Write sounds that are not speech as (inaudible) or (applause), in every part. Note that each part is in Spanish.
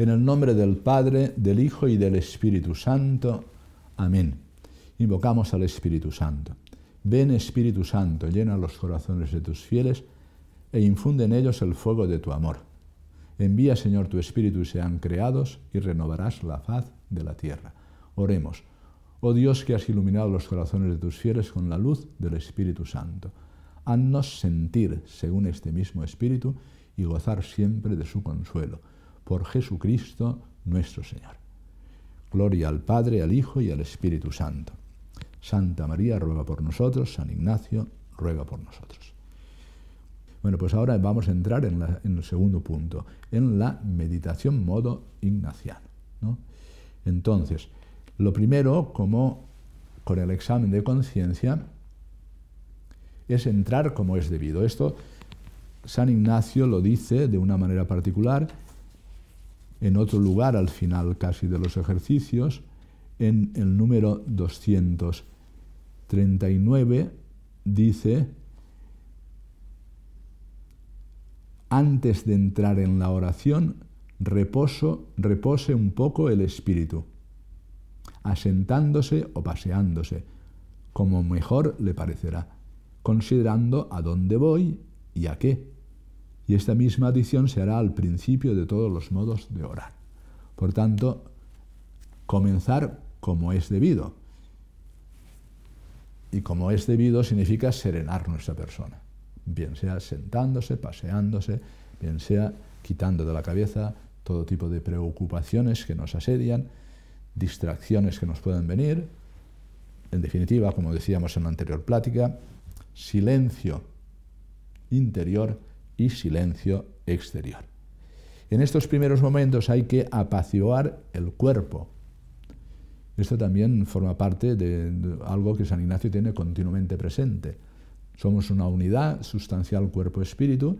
En el nombre del Padre, del Hijo y del Espíritu Santo. Amén. Invocamos al Espíritu Santo. Ven Espíritu Santo, llena los corazones de tus fieles e infunde en ellos el fuego de tu amor. Envía, Señor, tu Espíritu y sean creados y renovarás la faz de la tierra. Oremos. Oh Dios que has iluminado los corazones de tus fieles con la luz del Espíritu Santo, haznos sentir según este mismo Espíritu y gozar siempre de su consuelo. Por Jesucristo nuestro Señor. Gloria al Padre, al Hijo y al Espíritu Santo. Santa María ruega por nosotros, San Ignacio ruega por nosotros. Bueno, pues ahora vamos a entrar en, el segundo punto, en la meditación modo ignaciano. Entonces, lo primero, como con el examen de conciencia, es entrar como es debido. Esto San Ignacio lo dice de una manera particular, en otro lugar, al final casi de los ejercicios, en el número 239, dice, antes de entrar en la oración, reposo, repose un poco el espíritu asentándose o paseándose, como mejor le parecerá, considerando a dónde voy y a qué. Y esta misma adición se hará al principio de todos los modos de orar. Por tanto, comenzar como es debido. Y como es debido significa serenar nuestra persona. Bien sea sentándose, paseándose, bien sea quitando de la cabeza todo tipo de preocupaciones que nos asedian, distracciones que nos pueden venir. En definitiva, como decíamos en la anterior plática, silencio interior y silencio exterior. En estos primeros momentos hay que apaciguar el cuerpo. Esto también forma parte de, algo que San Ignacio tiene continuamente presente. Somos una unidad sustancial cuerpo-espíritu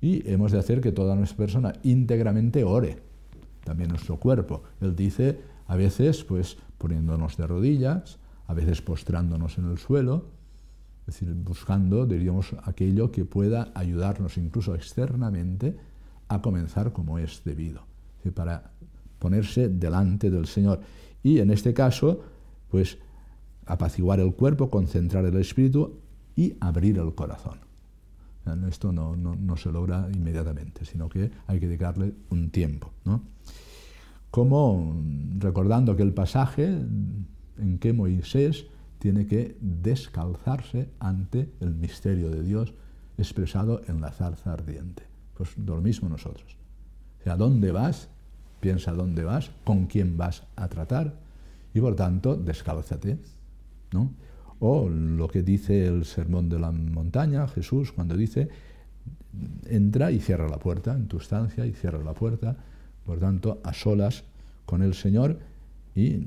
y hemos de hacer que toda nuestra persona íntegramente ore, también nuestro cuerpo. Él dice, a veces pues poniéndonos de rodillas, a veces postrándonos en el suelo, es decir, buscando, diríamos, aquello que pueda ayudarnos incluso externamente a comenzar como es debido, para ponerse delante del Señor. Y en este caso, pues apaciguar el cuerpo, concentrar el espíritu y abrir el corazón. Esto no, no se logra inmediatamente, sino que hay que dedicarle un tiempo. ¿no? como recordando que el pasaje en que Moisés tiene que descalzarse ante el misterio de Dios expresado en la zarza ardiente. Pues lo mismo nosotros. O sea, ¿dónde vas? Piensa dónde vas, con quién vas a tratar y por tanto descálzate. ¿no? O lo que dice el sermón de la montaña, Jesús, cuando dice, entra y cierra la puerta en tu estancia y cierra la puerta por tanto, a solas con el Señor y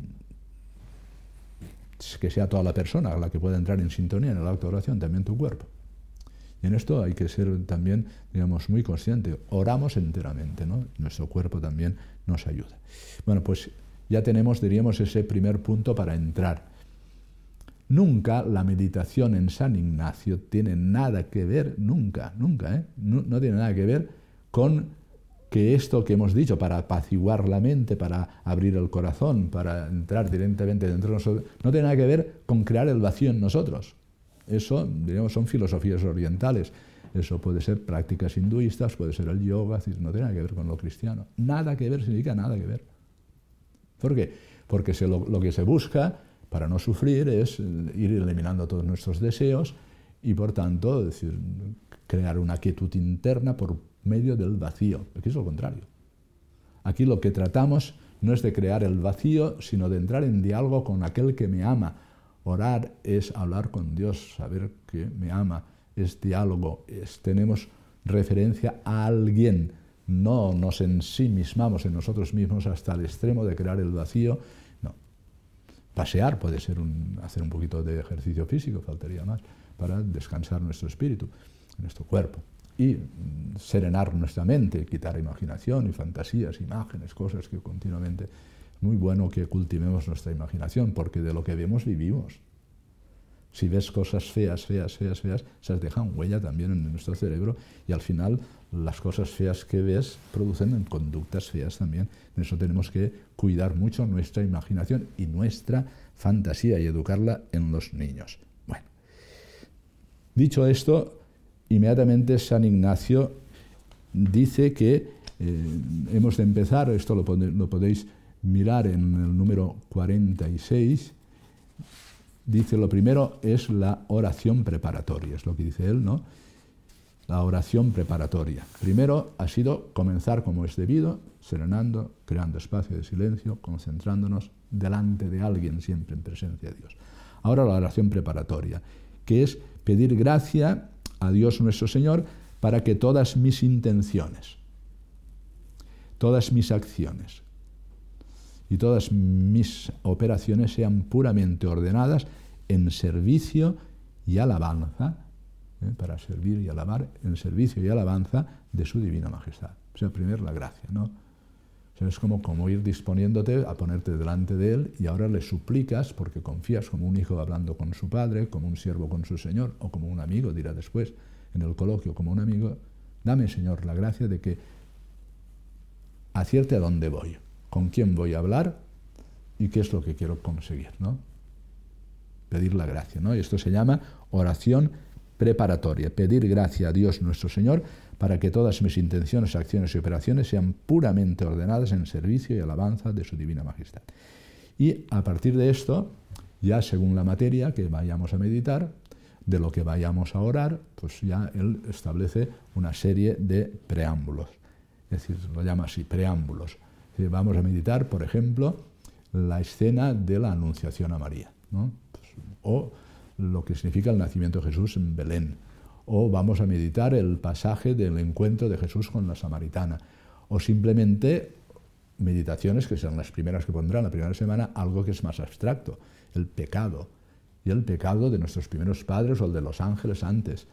que sea toda la persona la que pueda entrar en sintonía en el acto de oración, también tu cuerpo. Y en esto hay que ser también, digamos, muy consciente. Oramos enteramente, ¿no? Nuestro cuerpo también nos ayuda. Bueno, pues ya tenemos, diríamos, ese primer punto para entrar. Nunca la meditación en San Ignacio tiene nada que ver, nunca, nunca, ¿eh? no tiene nada que ver con que esto que hemos dicho, para apaciguar la mente, para abrir el corazón, para entrar directamente dentro de nosotros, no tiene nada que ver con crear el vacío en nosotros. Eso, digamos, son filosofías orientales. Eso puede ser prácticas hinduistas, puede ser el yoga, no tiene nada que ver con lo cristiano. Nada que ver significa nada que ver. ¿Por qué? Porque lo, que se busca para no sufrir es ir eliminando todos nuestros deseos y, por tanto, decir, crear una quietud interna por medio del vacío. Aquí es lo contrario. Aquí lo que tratamos no es de crear el vacío, sino de entrar en diálogo con aquel que me ama. Orar es hablar con Dios, saber que me ama, es diálogo, tenemos referencia a alguien. No nos ensimismamos en nosotros mismos hasta el extremo de crear el vacío. No. Pasear puede ser hacer un poquito de ejercicio físico, faltaría más, para descansar nuestro espíritu, nuestro cuerpo y serenar nuestra mente, quitar imaginación y fantasías, imágenes, cosas que continuamente... Es muy bueno que cultivemos nuestra imaginación, porque de lo que vemos vivimos. Si ves cosas feas, feas, feas, feas, esas dejan huella también en nuestro cerebro y al final las cosas feas que ves producen conductas feas también. En eso tenemos que cuidar mucho nuestra imaginación y nuestra fantasía y educarla en los niños. Bueno, dicho esto, inmediatamente San Ignacio dice que eh, hemos de empezar, esto lo, lo podéis mirar en el número 46, dice lo primero es la oración preparatoria, es lo que dice él, ¿no? La oración preparatoria. Primero ha sido comenzar como es debido, serenando, creando espacio de silencio, concentrándonos delante de alguien siempre en presencia de Dios. Ahora la oración preparatoria, que es pedir gracia a Dios nuestro Señor para que todas mis intenciones, todas mis acciones y todas mis operaciones sean puramente ordenadas en servicio y alabanza, ¿eh? para servir y alabar, en servicio y alabanza de su divina majestad. O sea, primero la gracia, ¿no? Es como, como ir disponiéndote a ponerte delante de Él y ahora le suplicas, porque confías como un hijo hablando con su padre, como un siervo con su Señor, o como un amigo, dirá después en el coloquio, como un amigo, dame, Señor, la gracia de que acierte a dónde voy, con quién voy a hablar y qué es lo que quiero conseguir, ¿no? Pedir la gracia, ¿no? Y esto se llama oración preparatoria, pedir gracia a Dios nuestro Señor para que todas mis intenciones, acciones y operaciones sean puramente ordenadas en servicio y alabanza de su divina majestad. Y a partir de esto, ya según la materia que vayamos a meditar, de lo que vayamos a orar, pues ya él establece una serie de preámbulos. Es decir, lo llama así, preámbulos. Vamos a meditar, por ejemplo, la escena de la Anunciación a María, ¿no? Pues, o lo que significa el nacimiento de Jesús en Belén, o vamos a meditar el pasaje del encuentro de Jesús con la samaritana, o simplemente meditaciones que serán las primeras que pondrán la primera semana, algo que es más abstracto, el pecado, y el pecado de nuestros primeros padres o el de los ángeles antes,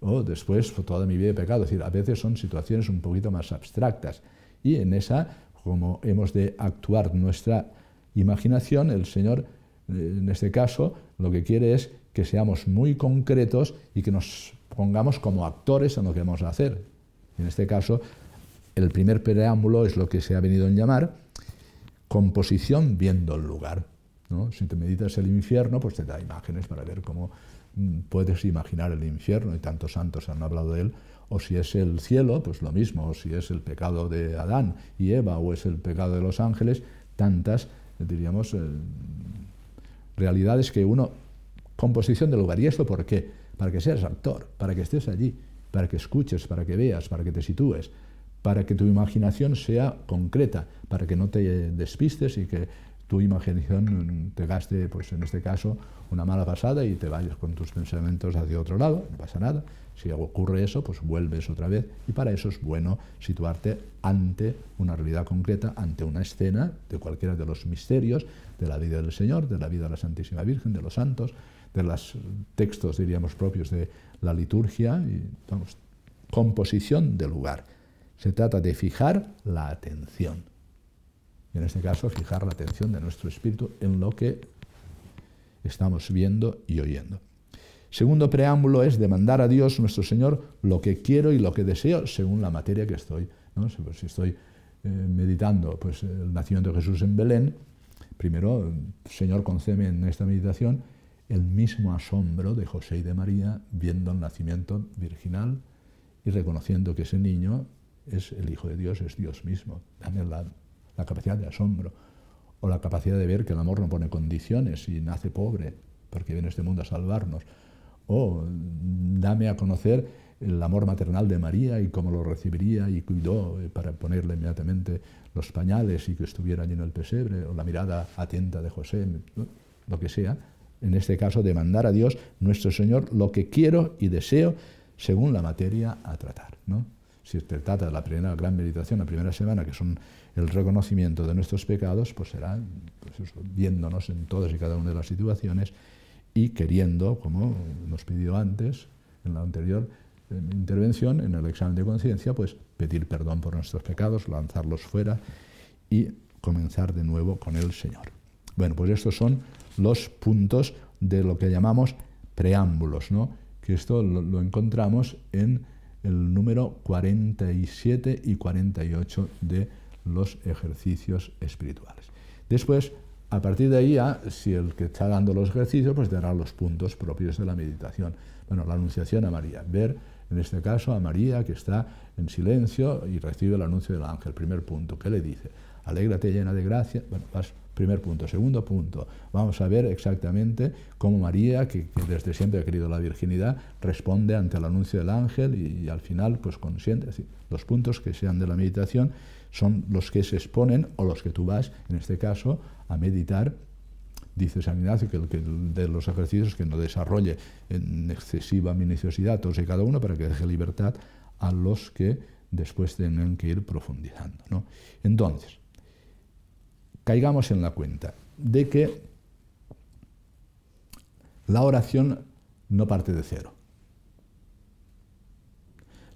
o después toda mi vida de pecado, es decir, a veces son situaciones un poquito más abstractas, y en esa, como hemos de actuar nuestra imaginación, el Señor, eh, en este caso, lo que quiere es que seamos muy concretos y que nos pongamos como actores en lo que vamos a hacer. En este caso, el primer preámbulo es lo que se ha venido a llamar composición viendo el lugar. Si te meditas el infierno, pues te da imágenes para ver cómo mm, puedes imaginar el infierno, y tantos santos han hablado de él, o si es el cielo, pues lo mismo, o si es el pecado de Adán y Eva, o es el pecado de los ángeles, tantas, diríamos, eh, realidades que uno composición del lugar. ¿Y esto por qué? Para que seas actor, para que estés allí, para que escuches, para que veas, para que te sitúes, para que tu imaginación sea concreta, para que no te despistes y que tu imaginación te gaste, pues en este caso, una mala pasada y te vayas con tus pensamientos hacia otro lado, no pasa nada. Si ocurre eso, pues vuelves otra vez y para eso es bueno situarte ante una realidad concreta, ante una escena de cualquiera de los misterios de la vida del Señor, de la vida de la Santísima Virgen, de los santos, de los textos, diríamos, propios de la liturgia, y, composición del lugar. Se trata de fijar la atención. Y en este caso, fijar la atención de nuestro espíritu en lo que estamos viendo y oyendo. Segundo preámbulo es demandar a Dios, nuestro Señor, lo que quiero y lo que deseo según la materia que estoy. ¿no? Si estoy eh, meditando pues, el nacimiento de Jesús en Belén, primero, Señor, concéme en esta meditación el mismo asombro de José y de María viendo el nacimiento virginal y reconociendo que ese niño es el Hijo de Dios, es Dios mismo. Dame la, capacidad de asombro o la capacidad de ver que el amor no pone condiciones y nace pobre porque viene este mundo a salvarnos. O dame a conocer el amor maternal de María y cómo lo recibiría y cuidó eh, para ponerle inmediatamente los pañales y que estuviera allí en el pesebre, o la mirada atenta de José, lo que sea, en este caso, demandar a Dios, nuestro Señor, lo que quiero y deseo según la materia a tratar. ¿no? Si se trata de la primera gran meditación, la primera semana, que son el reconocimiento de nuestros pecados, pues será pues viéndonos en todas y cada una de las situaciones y queriendo, como nos pidió antes, en la anterior eh, intervención, en el examen de conciencia, pues pedir perdón por nuestros pecados, lanzarlos fuera y comenzar de nuevo con el Señor. Bueno, pues estos son los puntos de lo que llamamos preámbulos, ¿no? que esto lo, encontramos en el número 47 y 48 de los ejercicios espirituales. Después, a partir de ahí, si el que está dando los ejercicios, pues dará los puntos propios de la meditación. Bueno, la anunciación a María, ver en este caso a María que está en silencio y recibe el anuncio del ángel. Primer punto, ¿qué le dice? Alégrate llena de gracia. Bueno, vas, primer punto. Segundo punto, vamos a ver exactamente cómo María, que, desde siempre ha querido la virginidad, responde ante el anuncio del ángel y, al final, pues consiente. los puntos que sean de la meditación son los que se exponen o los que tú vas, en este caso, a meditar dice San Ignacio que, que, de los ejercicios que no desarrolle en excesiva minuciosidad todos y cada uno para que deje libertad a los que después tengan que ir profundizando. ¿no? Entonces, caigamos en la cuenta de que la oración no parte de cero.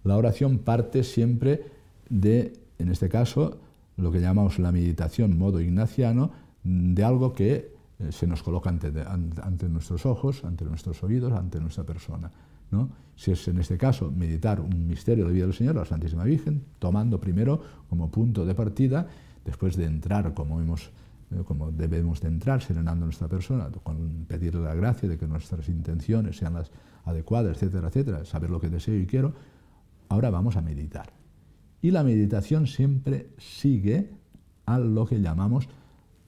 La oración parte siempre de, en este caso, lo que llamamos la meditación modo ignaciano, de algo que eh, se nos coloca ante, ante, nuestros ojos, ante nuestros oídos, ante nuestra persona. ¿no? Si es en este caso meditar un misterio de vida del Señor, la Santísima Virgen, tomando primero como punto de partida, después de entrar como, hemos, eh, como debemos de entrar, serenando nuestra persona, con pedirle la gracia de que nuestras intenciones sean las adecuadas, etcétera, etcétera, saber lo que deseo y quiero, ahora vamos a meditar. Y la meditación siempre sigue a lo que llamamos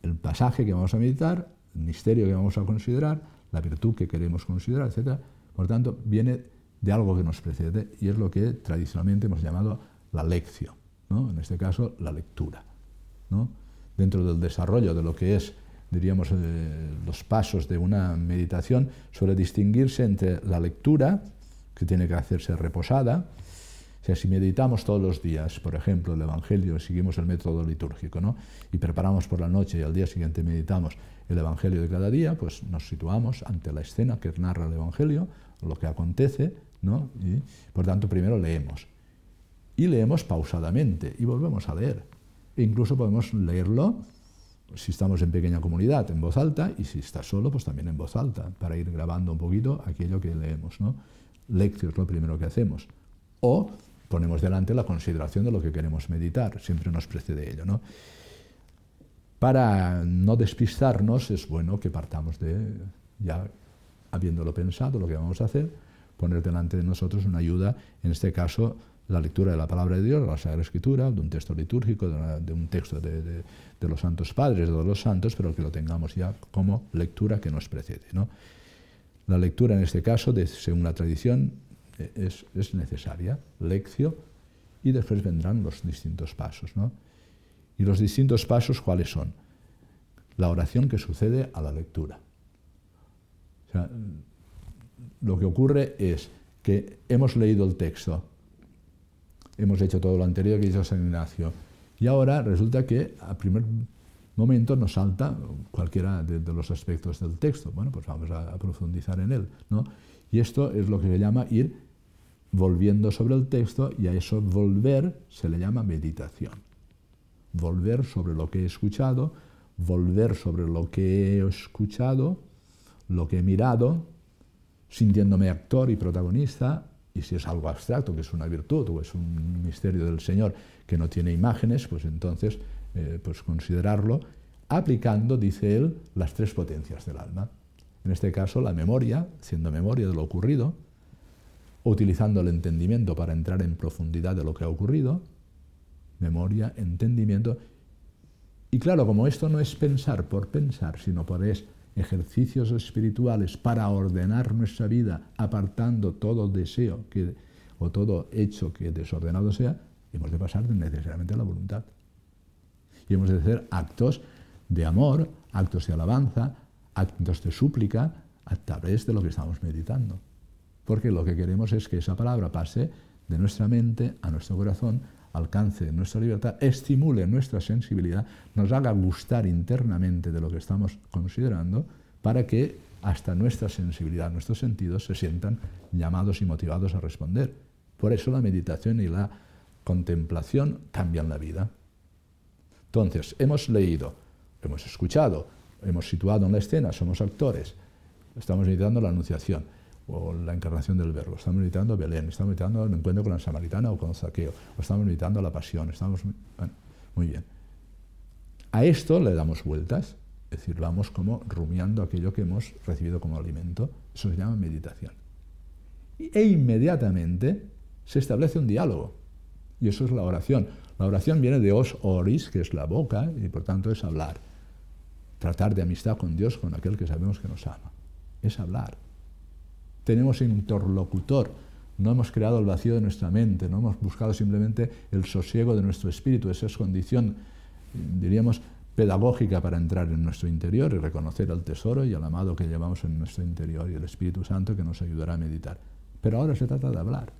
el pasaje que vamos a meditar, el misterio que vamos a considerar, la virtud que queremos considerar, etc. Por tanto, viene de algo que nos precede y es lo que tradicionalmente hemos llamado la lección, ¿no? en este caso la lectura. Dentro del desarrollo de lo que es, diríamos, eh, los pasos de una meditación, suele distinguirse entre la lectura, que tiene que hacerse reposada, o sea, si meditamos todos los días, por ejemplo, el Evangelio, seguimos el método litúrgico, ¿no? Y preparamos por la noche y al día siguiente meditamos el Evangelio de cada día, pues nos situamos ante la escena que narra el Evangelio, lo que acontece, ¿no? Y, por tanto, primero leemos. Y leemos pausadamente y volvemos a leer. Incluso podemos leerlo, si estamos en pequeña comunidad, en voz alta, y si está solo, pues también en voz alta, para ir grabando un poquito aquello que leemos, ¿no? Lectio es lo primero que hacemos. O ponemos delante la consideración de lo que queremos meditar, siempre nos precede ello. ¿no? Para no despistarnos es bueno que partamos de, ya habiéndolo pensado, lo que vamos a hacer, poner delante de nosotros una ayuda, en este caso la lectura de la palabra de Dios, de la Sagrada Escritura, de un texto litúrgico, de, un texto de, los santos padres, de los santos, pero que lo tengamos ya como lectura que nos precede. ¿no? La lectura en este caso, según la tradición, es, es necesaria, lección, y después vendrán los distintos pasos. ¿Y los distintos pasos cuáles son? La oración que sucede a la lectura. Lo que ocurre es que hemos leído el texto, hemos hecho todo lo anterior que hizo San Ignacio, y ahora resulta que a primer momento nos salta cualquiera de, los aspectos del texto. Bueno, pues vamos a, a profundizar en él. ¿no? Y esto es lo que se llama ir volviendo sobre el texto y a eso volver se le llama meditación. Volver sobre lo que he escuchado, volver sobre lo que he escuchado, lo que he mirado, sintiéndome actor y protagonista, y si es algo abstracto, que es una virtud o es un misterio del Señor que no tiene imágenes, pues entonces eh, pues considerarlo aplicando, dice él, las tres potencias del alma. En este caso, la memoria, siendo memoria de lo ocurrido, utilizando el entendimiento para entrar en profundidad de lo que ha ocurrido, memoria, entendimiento. Y claro, como esto no es pensar por pensar, sino por es ejercicios espirituales para ordenar nuestra vida, apartando todo deseo o todo hecho que desordenado sea, hemos de pasar necesariamente a la voluntad. Y hemos de hacer actos de amor, actos de alabanza, actos de súplica a través de lo que estamos meditando. Porque lo que queremos es que esa palabra pase de nuestra mente a nuestro corazón, alcance nuestra libertad, estimule nuestra sensibilidad, nos haga gustar internamente de lo que estamos considerando, para que hasta nuestra sensibilidad, nuestros sentidos se sientan llamados y motivados a responder. Por eso la meditación y la contemplación cambian la vida. Entonces, hemos leído, hemos escuchado, hemos situado en la escena, somos actores, estamos meditando la anunciación. O la encarnación del Verbo, estamos meditando Belén, estamos meditando el encuentro con la Samaritana o con Zaqueo, o estamos meditando la Pasión, estamos... Bueno, muy bien. A esto le damos vueltas, es decir, vamos como rumiando aquello que hemos recibido como alimento, eso se llama meditación. E inmediatamente se establece un diálogo, y eso es la oración. La oración viene de os oris, que es la boca, y por tanto es hablar. Tratar de amistad con Dios, con aquel que sabemos que nos ama. Es hablar tenemos interlocutor. No hemos creado el vacío de nuestra mente, no hemos buscado simplemente el sosiego de nuestro espíritu. Esa es condición, diríamos, pedagógica para entrar en nuestro interior y reconocer el tesoro y el amado que llevamos en nuestro interior y el Espíritu Santo que nos ayudará a meditar. Pero ahora se trata de hablar.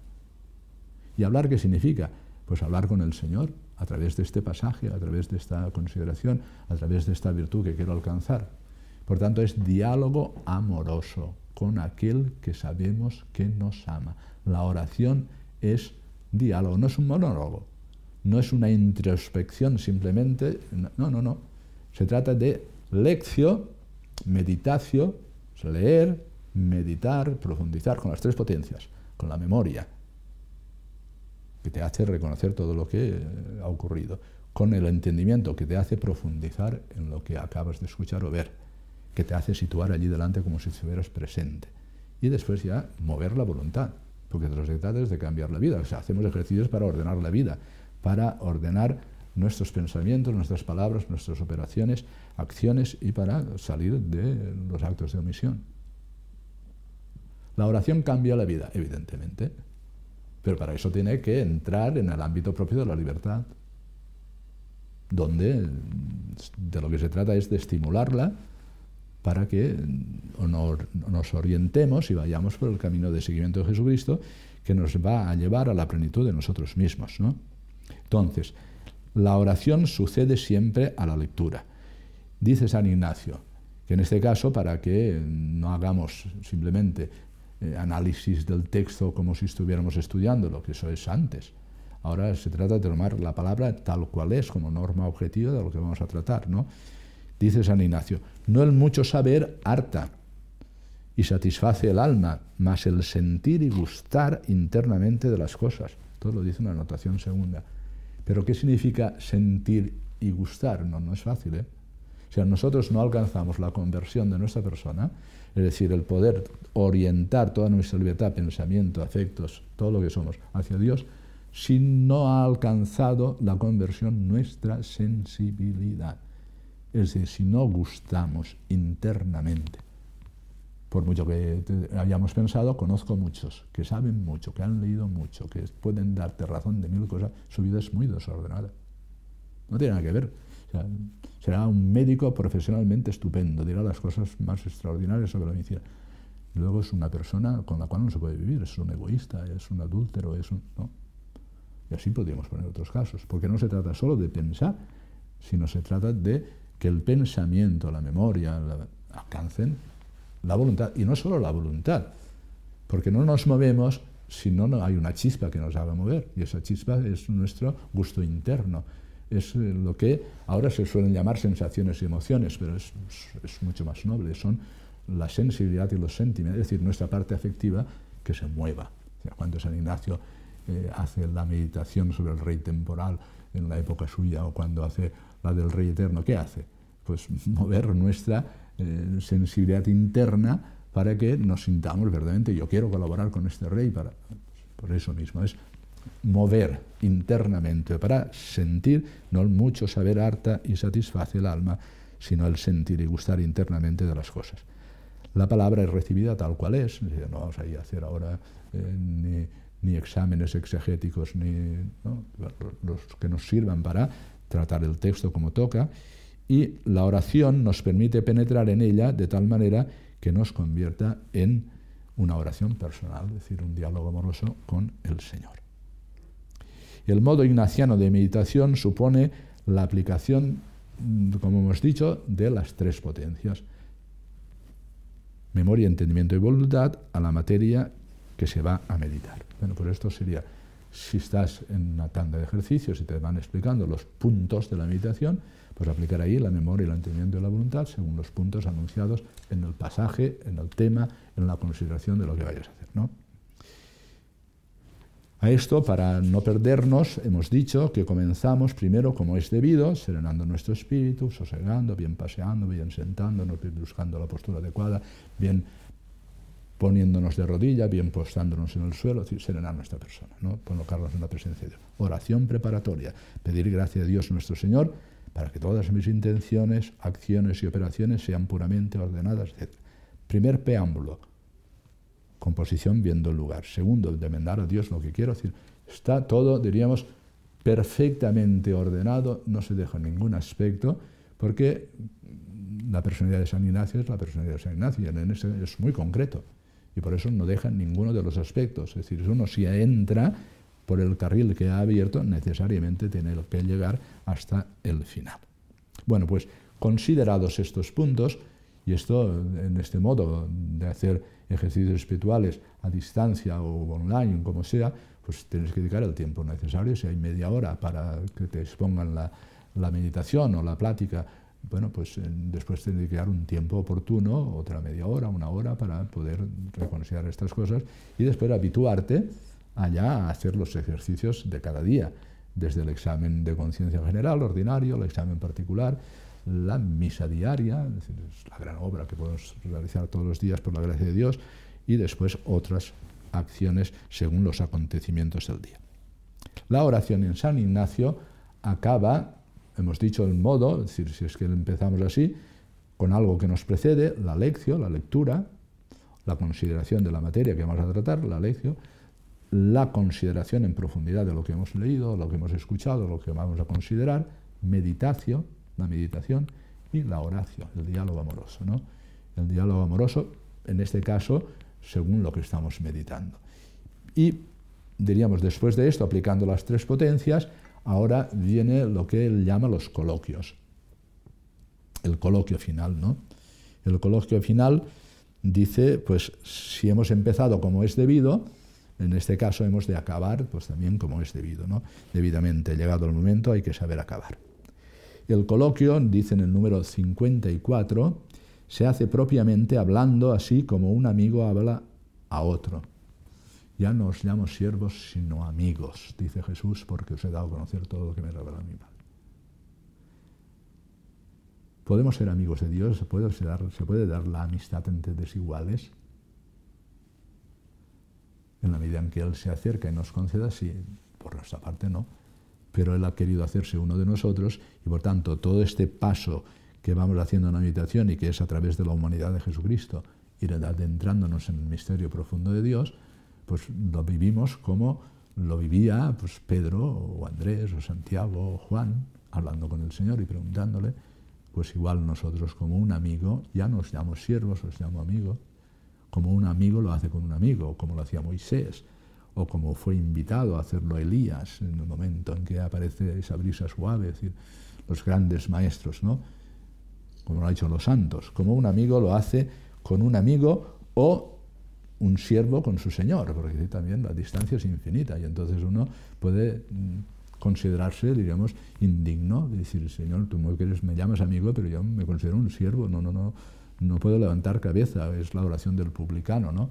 ¿Y hablar qué significa? Pues hablar con el Señor a través de este pasaje, a través de esta consideración, a través de esta virtud que quiero alcanzar. Por tanto, es diálogo amoroso con aquel que sabemos que nos ama. La oración es diálogo, no es un monólogo, no es una introspección simplemente, no, no, no. Se trata de lección, meditación, leer, meditar, profundizar con las tres potencias, con la memoria, que te hace reconocer todo lo que ha ocurrido, con el entendimiento que te hace profundizar en lo que acabas de escuchar o ver que te hace situar allí delante como si estuvieras presente. Y después ya mover la voluntad, porque de los se trata es de cambiar la vida. O sea, hacemos ejercicios para ordenar la vida, para ordenar nuestros pensamientos, nuestras palabras, nuestras operaciones, acciones y para salir de los actos de omisión. La oración cambia la vida, evidentemente, pero para eso tiene que entrar en el ámbito propio de la libertad, donde de lo que se trata es de estimularla para que nos orientemos y vayamos por el camino de seguimiento de Jesucristo que nos va a llevar a la plenitud de nosotros mismos. Entonces, la oración sucede siempre a la lectura. Dice San Ignacio que en este caso, para que no hagamos simplemente eh, análisis del texto como si estuviéramos estudiándolo, que eso es antes, ahora se trata de tomar la palabra tal cual es como norma objetiva de lo que vamos a tratar, ¿no? Dice San Ignacio, no el mucho saber harta y satisface el alma, mas el sentir y gustar internamente de las cosas. Todo lo dice una anotación segunda. Pero ¿qué significa sentir y gustar? No, no es fácil. ¿eh? O sea, nosotros no alcanzamos la conversión de nuestra persona, es decir, el poder orientar toda nuestra libertad, pensamiento, afectos, todo lo que somos hacia Dios, si no ha alcanzado la conversión nuestra sensibilidad. Es decir, si no gustamos internamente, por mucho que hayamos pensado, conozco muchos que saben mucho, que han leído mucho, que pueden darte razón de mil cosas, su vida es muy desordenada. No tiene nada que ver. será un médico profesionalmente estupendo, dirá las cosas más extraordinarias sobre la medicina. Luego es una persona con la cual no se puede vivir, es un egoísta, es un adúltero, es un... ¿no? Y así podríamos poner otros casos, porque no se trata solo de pensar, sino se trata de que el pensamiento, la memoria alcancen la voluntad. Y no solo la voluntad, porque no nos movemos si no, no hay una chispa que nos haga mover. Y esa chispa es nuestro gusto interno. Es eh, lo que ahora se suelen llamar sensaciones y emociones, pero es, es mucho más noble. Son la sensibilidad y los sentimientos, es decir, nuestra parte afectiva que se mueva. cuando San Ignacio eh, hace la meditación sobre el rey temporal en la época suya o cuando hace la del Rey Eterno, ¿qué hace? Pues (laughs) mover nuestra eh, sensibilidad interna para que nos sintamos verdaderamente, yo quiero colaborar con este Rey, para, por eso mismo, es mover internamente para sentir, no el mucho saber harta y satisface el alma, sino el sentir y gustar internamente de las cosas. La palabra es recibida tal cual es, no vamos a ir a hacer ahora eh, ni, exámenes exegéticos, ni los que nos sirvan para tratar el texto como toca, y la oración nos permite penetrar en ella de tal manera que nos convierta en una oración personal, es decir, un diálogo amoroso con el Señor. El modo ignaciano de meditación supone la aplicación, como hemos dicho, de las tres potencias, memoria, entendimiento y voluntad, a la materia que se va a meditar. Bueno, pues esto sería Si estás en una tanda de ejercicios y te van explicando los puntos de la meditación, pues aplicar ahí la memoria y el entendimiento de la voluntad según los puntos anunciados en el pasaje, en el tema, en la consideración de lo que vayas a hacer. A esto, para no perdernos, hemos dicho que comenzamos primero como es debido, serenando nuestro espíritu, sosegando, bien paseando, bien sentándonos, bien buscando la postura adecuada, bien poniéndonos de rodilla, bien postándonos en el suelo, es decir, serenar nuestra persona, ¿no? colocarnos en la presencia de Dios. Oración preparatoria, pedir gracia a Dios nuestro Señor para que todas mis intenciones, acciones y operaciones sean puramente ordenadas, etc. Primer preámbulo, composición viendo el lugar. Segundo, demandar a Dios lo que quiero. decir, está todo, diríamos, perfectamente ordenado, no se deja ningún aspecto, porque la personalidad de San Ignacio es la personalidad de San Ignacio, y en ese es muy concreto, y por eso no deja ninguno de los aspectos. Es decir, uno si entra por el carril que ha abierto, necesariamente tiene que llegar hasta el final. Bueno, pues considerados estos puntos, y esto en este modo de hacer ejercicios espirituales a distancia o online, como sea, pues tienes que dedicar el tiempo necesario. Si hay media hora para que te expongan la, la meditación o la plática, bueno, pues eh, después tienes que dedicar un tiempo oportuno, otra media hora, una hora, para poder reconocer estas cosas y después habituarte allá a hacer los ejercicios de cada día, desde el examen de conciencia general, ordinario, el examen particular, la misa diaria, es, la gran obra que podemos realizar todos los días por la gracia de Dios, y después otras acciones según los acontecimientos del día. La oración en San Ignacio acaba, hemos dicho el modo, es decir, si es que empezamos así, con algo que nos precede, la lección, la lectura, la consideración de la materia que vamos a tratar, la lección, la consideración en profundidad de lo que hemos leído, lo que hemos escuchado, lo que vamos a considerar, meditación, la meditación y la oración, el diálogo amoroso. ¿no? El diálogo amoroso, en este caso, según lo que estamos meditando. Y diríamos, después de esto, aplicando las tres potencias, ahora viene lo que él llama los coloquios. El coloquio final, ¿no? El coloquio final dice, pues si hemos empezado como es debido, en este caso hemos de acabar pues también como es debido, ¿no? Debidamente, llegado el momento hay que saber acabar. El coloquio, dice en el número 54, se hace propiamente hablando así como un amigo habla a otro. Ya no os llamo siervos, sino amigos, dice Jesús, porque os he dado a conocer todo lo que me revela mi Padre. ¿Podemos ser amigos de Dios? ¿Se puede, dar, ¿Se puede dar la amistad entre desiguales? En la medida en que Él se acerca y nos conceda, sí, por nuestra parte no pero Él ha querido hacerse uno de nosotros y por tanto todo este paso que vamos haciendo en la meditación y que es a través de la humanidad de Jesucristo, ir adentrándonos en el misterio profundo de Dios, pues lo vivimos como lo vivía pues, Pedro o Andrés o Santiago o Juan, hablando con el Señor y preguntándole, pues igual nosotros como un amigo, ya nos llamamos siervos, os llamo amigo, como un amigo lo hace con un amigo, como lo hacía Moisés, o como fue invitado a hacerlo Elías en el momento en que aparece esa brisa suave, es decir, los grandes maestros, ¿no? Como lo han hecho los santos, como un amigo lo hace con un amigo o un siervo con su señor, porque también la distancia es infinita y entonces uno puede mm, considerarse, diríamos, indigno de decir, Señor, tú me llamas amigo, pero yo me considero un siervo, no, no, no, no puedo levantar cabeza, es la oración del publicano, ¿no?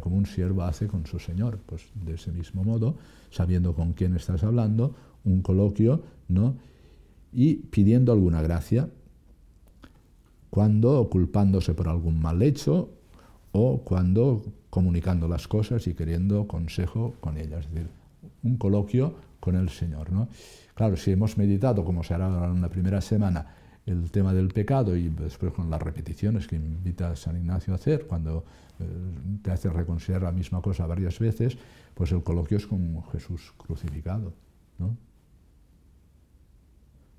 como un siervo hace con su señor. Pues de ese mismo modo, sabiendo con quién estás hablando, un coloquio, ¿no? Y pidiendo alguna gracia, cuando culpándose por algún mal hecho o cuando comunicando las cosas y queriendo consejo con ellas. Es decir, un coloquio con el Señor. ¿no? Claro, si hemos meditado, como se hará en la primera semana, el tema del pecado y después con las repeticiones que invita San Ignacio a hacer, cuando eh, te hace reconsiderar la misma cosa varias veces, pues el coloquio es con Jesús crucificado. ¿no?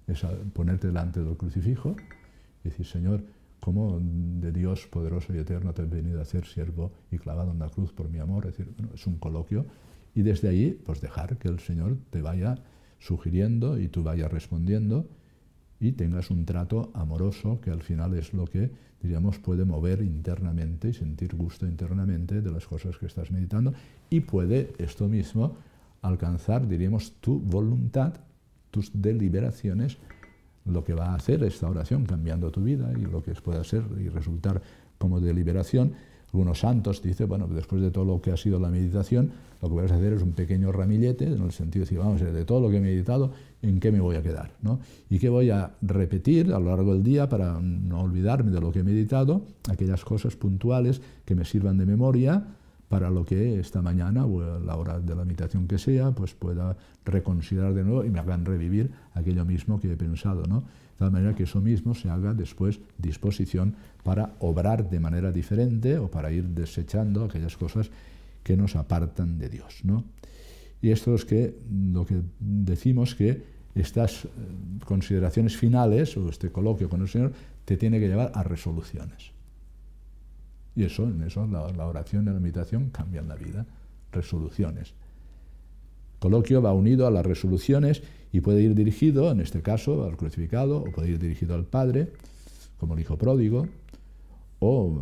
Es ponerte delante del crucifijo y decir, Señor, ¿cómo de Dios poderoso y eterno te has venido a hacer siervo y clavado en la cruz por mi amor? Es decir, es un coloquio. Y desde ahí, pues dejar que el Señor te vaya sugiriendo y tú vayas respondiendo y tengas un trato amoroso que al final es lo que, diríamos, puede mover internamente y sentir gusto internamente de las cosas que estás meditando y puede esto mismo alcanzar, diríamos, tu voluntad, tus deliberaciones, lo que va a hacer esta oración cambiando tu vida y lo que puede ser y resultar como deliberación. Algunos santos dicen, bueno, después de todo lo que ha sido la meditación, lo que vas a hacer es un pequeño ramillete, en el sentido de decir, vamos, de todo lo que he meditado, ¿en qué me voy a quedar? ¿no? ¿Y qué voy a repetir a lo largo del día para no olvidarme de lo que he meditado? Aquellas cosas puntuales que me sirvan de memoria para lo que esta mañana o la hora de la meditación que sea, pues pueda reconsiderar de nuevo y me hagan revivir aquello mismo que he pensado, ¿no? De tal manera que eso mismo se haga después disposición para obrar de manera diferente o para ir desechando aquellas cosas que nos apartan de Dios, ¿no? Y esto es que lo que decimos que estas eh, consideraciones finales o este coloquio con el Señor te tiene que llevar a resoluciones. Y eso, en eso la, oración y la meditación cambian la vida. Resoluciones. Coloquio va unido a las resoluciones y puede ir dirigido, en este caso, al crucificado, o puede ir dirigido al Padre, como el Hijo pródigo, o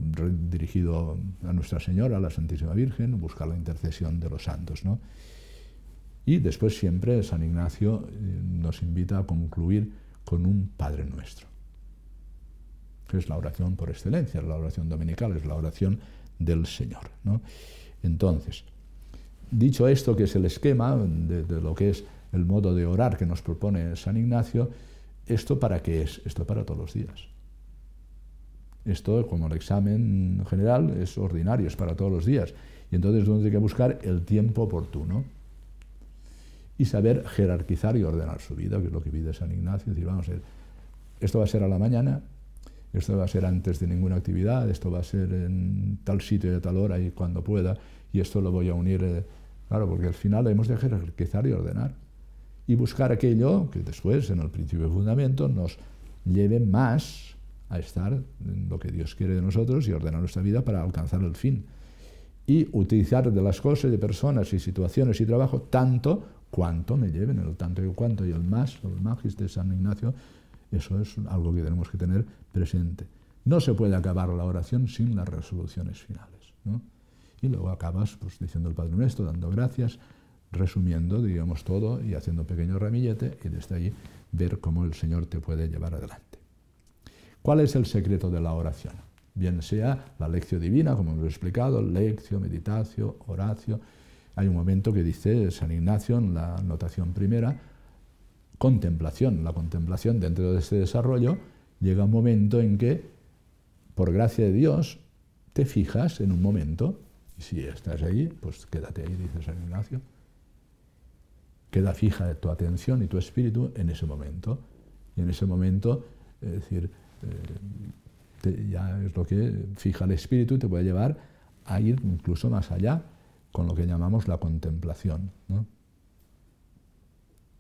dirigido a Nuestra Señora, a la Santísima Virgen, buscar la intercesión de los santos. ¿no? Y después siempre San Ignacio eh, nos invita a concluir con un Padre Nuestro es la oración por excelencia, la oración dominical, es la oración del Señor. Entonces, dicho esto, que es el esquema de, lo que es el modo de orar que nos propone San Ignacio, ¿esto para qué es? Esto para todos los días. Esto, como el examen general, es ordinario, es para todos los días. Y entonces uno tiene que buscar el tiempo oportuno y saber jerarquizar y ordenar su vida, que es lo que pide San Ignacio. Decir, vamos a ver, esto va a ser a la mañana, esto va a ser antes de ninguna actividad, esto va a ser en tal sitio y a tal hora y cuando pueda, y esto lo voy a unir, eh, claro, porque al final hemos de jerarquizar y ordenar y buscar aquello que después, en el principio de fundamento, nos lleve más a estar en lo que Dios quiere de nosotros y ordenar nuestra vida para alcanzar el fin. Y utilizar de las cosas, de personas y situaciones y trabajo tanto cuanto me lleven, el tanto y el cuanto y el más, el magis de San Ignacio, eso es algo que tenemos que tener presente. No se puede acabar la oración sin las resoluciones finales. Y luego acabas pues, diciendo el Padre Nuestro, dando gracias, resumiendo, digamos, todo y haciendo un pequeño ramillete y desde ahí ver cómo el Señor te puede llevar adelante. ¿Cuál es el secreto de la oración? Bien sea la lección divina, como hemos explicado, lección, meditación, oración. Hay un momento que dice San Ignacio en la notación primera, contemplación. La contemplación dentro de este desarrollo llega un momento en que, por gracia de Dios, te fijas en un momento, y si estás ahí, pues quédate ahí, dice San Ignacio. Queda fija tu atención y tu espíritu en ese momento. Y en ese momento, es decir, eh, ya es lo que fija el espíritu y te puede llevar a ir incluso más allá con lo que llamamos la contemplación. ¿no?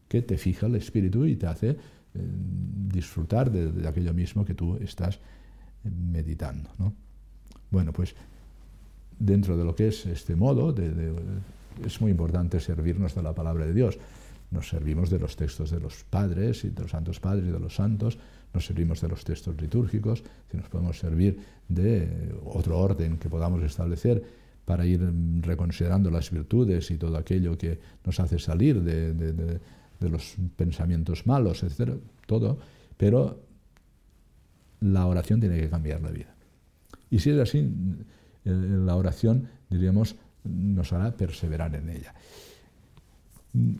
Que te fija el espíritu y te hace eh, disfrutar de, aquello mismo que tú estás eh, meditando. Bueno, pues dentro de lo que es este modo, es muy importante servirnos de la palabra de Dios. Nos servimos de los textos de los padres y de los santos padres y de los santos, nos servimos de los textos litúrgicos, si nos podemos servir de otro orden que podamos establecer para ir reconsiderando las virtudes y todo aquello que nos hace salir de los pensamientos malos, etcétera, todo, pero la oración tiene que cambiar la vida. Y si es así, la oración, diríamos, nos hará perseverar en ella.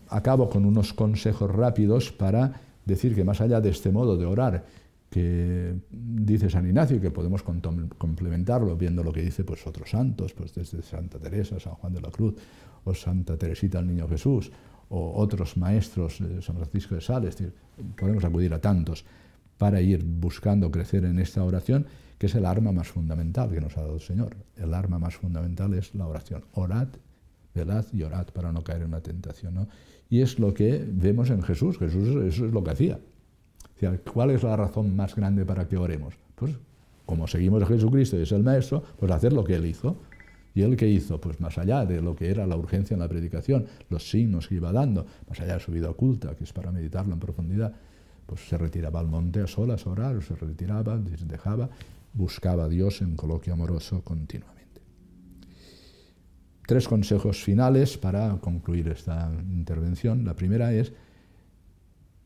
Acabo con unos consejos rápidos para decir que más allá de este modo de orar que dice San Ignacio y que podemos complementarlo viendo lo que dice pues otros santos, pues desde Santa Teresa, San Juan de la Cruz o Santa Teresita el Niño Jesús o otros maestros de San Francisco de Sales, podemos acudir a tantos para ir buscando crecer en esta oración, que es el arma más fundamental que nos ha dado el Señor. El arma más fundamental es la oración. Orad, velad y orad para no caer en una tentación. Y es lo que vemos en Jesús. Jesús eso es lo que hacía. ¿Cuál es la razón más grande para que oremos? Pues como seguimos a Jesucristo y es el Maestro, pues hacer lo que Él hizo. ¿Y él qué hizo? Pues más allá de lo que era la urgencia en la predicación, los signos que iba dando, más allá de su vida oculta, que es para meditarlo en profundidad, pues se retiraba al monte a solas a orar, o se retiraba, dejaba, buscaba a Dios en coloquio amoroso continuamente. tres consejos finales para concluir esta intervención. La primera es,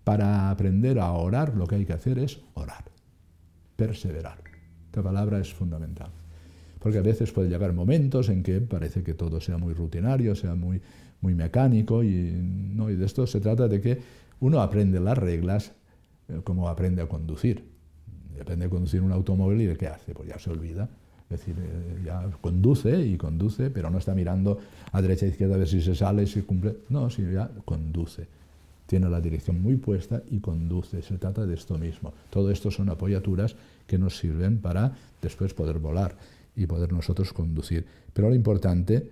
para aprender a orar, lo que hay que hacer es orar, perseverar. Esta palabra es fundamental. Porque a veces puede llegar momentos en que parece que todo sea muy rutinario, sea muy, muy mecánico, y, ¿no? y de esto se trata de que uno aprende las reglas eh, como aprende a conducir. Depende de conducir un automóvil y de qué hace, pues ya se olvida. Es decir, eh, ya conduce y conduce, pero no está mirando a derecha e izquierda a ver si se sale, si cumple. No, sino ya conduce. Tiene la dirección muy puesta y conduce. Se trata de esto mismo. Todo esto son apoyaturas que nos sirven para después poder volar y poder nosotros conducir. Pero lo importante,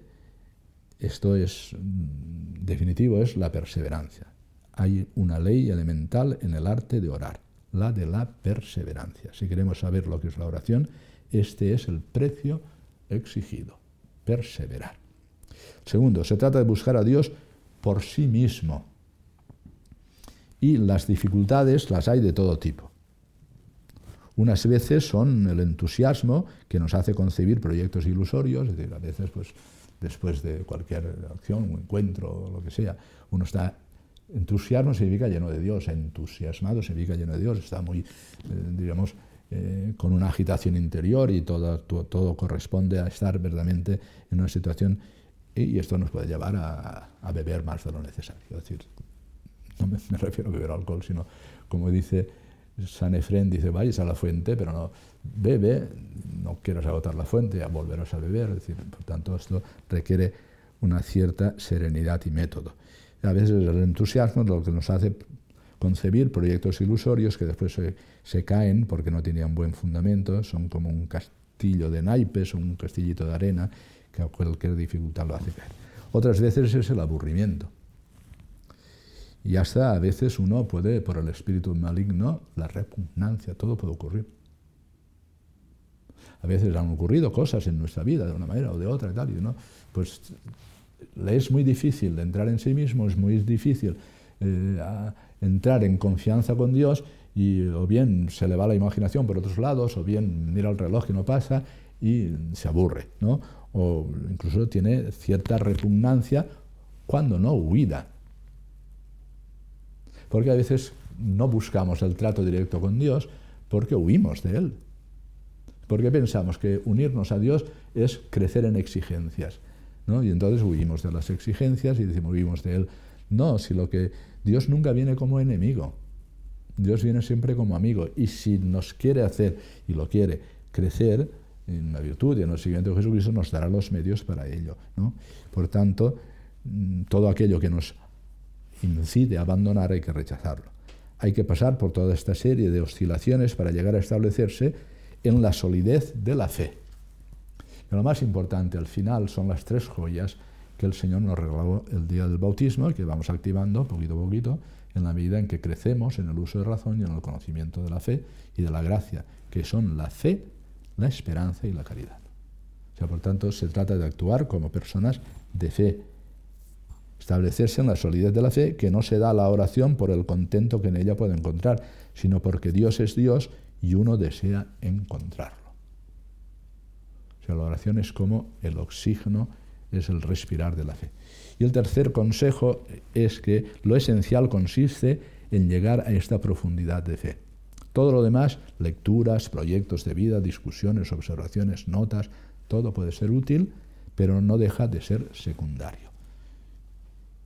esto es mm, definitivo, es la perseverancia. Hay una ley elemental en el arte de orar, la de la perseverancia. Si queremos saber lo que es la oración, este es el precio exigido, perseverar. Segundo, se trata de buscar a Dios por sí mismo. Y las dificultades las hay de todo tipo. Unas veces son el entusiasmo que nos hace concebir proyectos ilusorios, es decir, a veces pues, después de cualquier acción, un encuentro, lo que sea, uno está entusiasmo significa lleno de Dios, entusiasmado significa lleno de Dios, está muy, eh, digamos, eh, con una agitación interior y todo, todo, corresponde a estar verdaderamente en una situación y, esto nos puede llevar a, beber más de lo necesario. Es decir, no me, refiero a beber alcohol, sino como dice San Efrén, dice, vayas a la fuente, pero no bebe, no quieras agotar la fuente, ya volverás a beber. Es decir, por tanto, esto requiere una cierta serenidad y método. A veces el entusiasmo es lo que nos hace concebir proyectos ilusorios que después se, caen porque no tenían buen fundamento, son como un castillo de naipes o un castillito de arena que a cualquier dificultad lo hace caer. Otras veces es el aburrimiento. Y hasta a veces uno puede, por el espíritu maligno, la repugnancia, todo puede ocurrir. A veces han ocurrido cosas en nuestra vida de una manera o de otra y tal, y uno, pues le es muy difícil entrar en sí mismo, es muy difícil eh, entrar en confianza con Dios y o bien se le va la imaginación por otros lados, o bien mira el reloj y no pasa y se aburre, ¿no? O incluso tiene cierta repugnancia, cuando no huida. Porque a veces no buscamos el trato directo con Dios porque huimos de Él. Porque pensamos que unirnos a Dios es crecer en exigencias. ¿no? Y entonces huimos de las exigencias y decimos, huimos de Él. No, si lo que Dios nunca viene como enemigo. Dios viene siempre como amigo. Y si nos quiere hacer, y lo quiere, crecer en la virtud y en el seguimiento de Jesucristo, nos dará los medios para ello. Por tanto, mm, todo aquello que nos incide abandonar hay que rechazarlo. Hay que pasar por toda esta serie de oscilaciones para llegar a establecerse en la solidez de la fe. Pero lo más importante al final son las tres joyas que el Señor nos regaló el día del bautismo y que vamos activando poquito a poquito en la medida en que crecemos en el uso de razón y en el conocimiento de la fe y de la gracia, que son la fe, la esperanza y la caridad. O sea, por tanto, se trata de actuar como personas de fe, establecerse en la solidez de la fe, que no se da la oración por el contento que en ella puede encontrar, sino porque Dios es Dios y uno desea encontrarlo. O sea, la oración es como el oxígeno es el respirar de la fe. Y el tercer consejo es que lo esencial consiste en llegar a esta profundidad de fe. Todo lo demás, lecturas, proyectos de vida, discusiones, observaciones, notas, todo puede ser útil, pero no deja de ser secundario.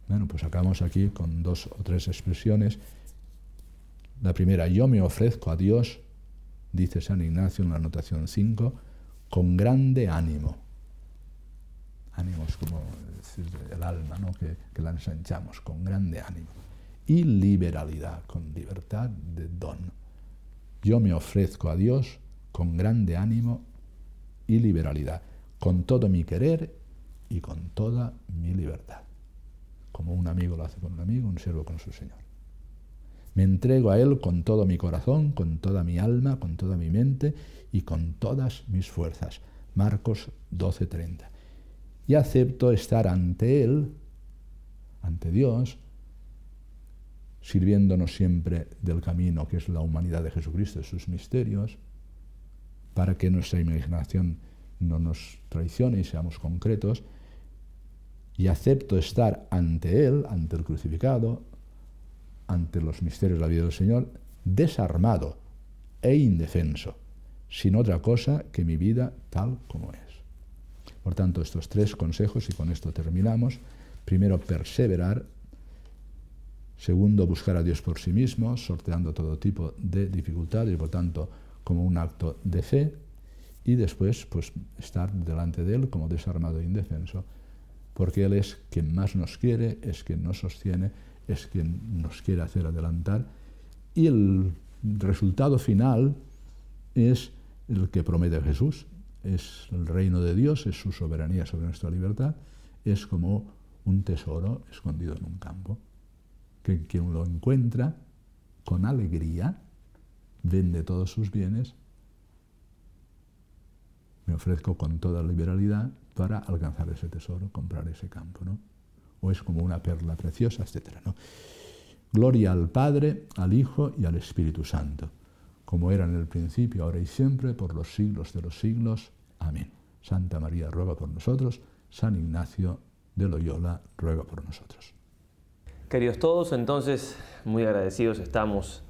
Bueno, pues acabamos aquí con dos o tres expresiones. La primera, yo me ofrezco a Dios, dice San Ignacio en la anotación 5, con grande ánimo ánimos como el alma, ¿no? que, que la ensanchamos con grande ánimo. Y liberalidad, con libertad de don. Yo me ofrezco a Dios con grande ánimo y liberalidad, con todo mi querer y con toda mi libertad. Como un amigo lo hace con un amigo, un siervo con su Señor. Me entrego a Él con todo mi corazón, con toda mi alma, con toda mi mente y con todas mis fuerzas. Marcos 12:30 y acepto estar ante Él, ante Dios, sirviéndonos siempre del camino que es la humanidad de Jesucristo, de sus misterios, para que nuestra imaginación no nos traicione y seamos concretos, y acepto estar ante Él, ante el crucificado, ante los misterios de la vida del Señor, desarmado e indefenso, sin otra cosa que mi vida tal como es. Por tanto, estos tres consejos, y con esto terminamos, primero, perseverar, segundo, buscar a Dios por sí mismo, sorteando todo tipo de dificultades y por tanto como un acto de fe, y después pues estar delante de Él como desarmado e indefenso, porque Él es quien más nos quiere, es quien nos sostiene, es quien nos quiere hacer adelantar, y el resultado final es el que promete Jesús, es el reino de Dios, es su soberanía sobre nuestra libertad, es como un tesoro escondido en un campo, que quien lo encuentra con alegría, vende todos sus bienes, me ofrezco con toda liberalidad para alcanzar ese tesoro, comprar ese campo, ¿no? O es como una perla preciosa, etc. ¿no? Gloria al Padre, al Hijo y al Espíritu Santo, como era en el principio, ahora y siempre, por los siglos de los siglos. Amén. Santa María ruega por nosotros, San Ignacio de Loyola ruega por nosotros. Queridos todos, entonces muy agradecidos estamos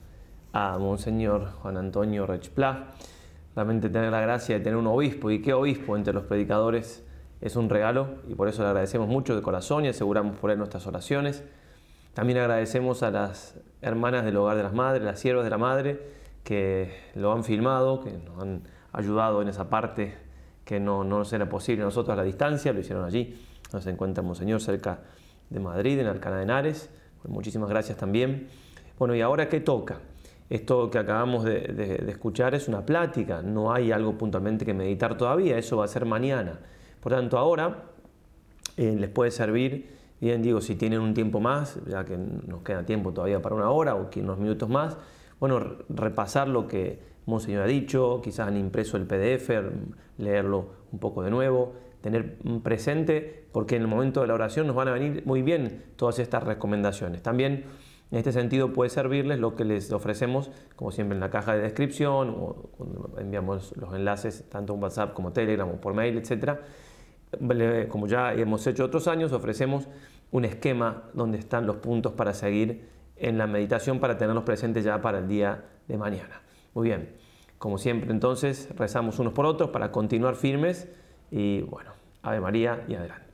a Monseñor Juan Antonio Rechplá. Realmente tener la gracia de tener un obispo, y qué obispo entre los predicadores es un regalo, y por eso le agradecemos mucho de corazón y aseguramos por él nuestras oraciones. También agradecemos a las hermanas del Hogar de las Madres, las siervas de la Madre, que lo han filmado, que nos han ayudado en esa parte que no, no nos era posible nosotros a la distancia, lo hicieron allí. Nos encuentra Monseñor cerca de Madrid, en Alcalá de Henares. Pues muchísimas gracias también. Bueno, ¿y ahora qué toca? Esto que acabamos de, escuchar es una plática, no hay algo puntualmente que meditar todavía, eso va a ser mañana. Por tanto, ahora eh, les puede servir, bien digo, si tienen un tiempo más, ya que nos queda tiempo todavía para una hora o unos minutos más, bueno, repasar lo que Monseñor ha dicho, quizás han impreso el PDF, leerlo un poco de nuevo, tener presente, porque en el momento de la oración nos van a venir muy bien todas estas recomendaciones. También en este sentido puede servirles lo que les ofrecemos, como siempre en la caja de descripción, o enviamos los enlaces tanto en WhatsApp como Telegram o por mail, etc. Como ya hemos hecho otros años, ofrecemos un esquema donde están los puntos para seguir en la meditación para tenerlos presentes ya para el día de mañana. Muy bien, como siempre entonces rezamos unos por otros para continuar firmes y bueno, Ave María y adelante.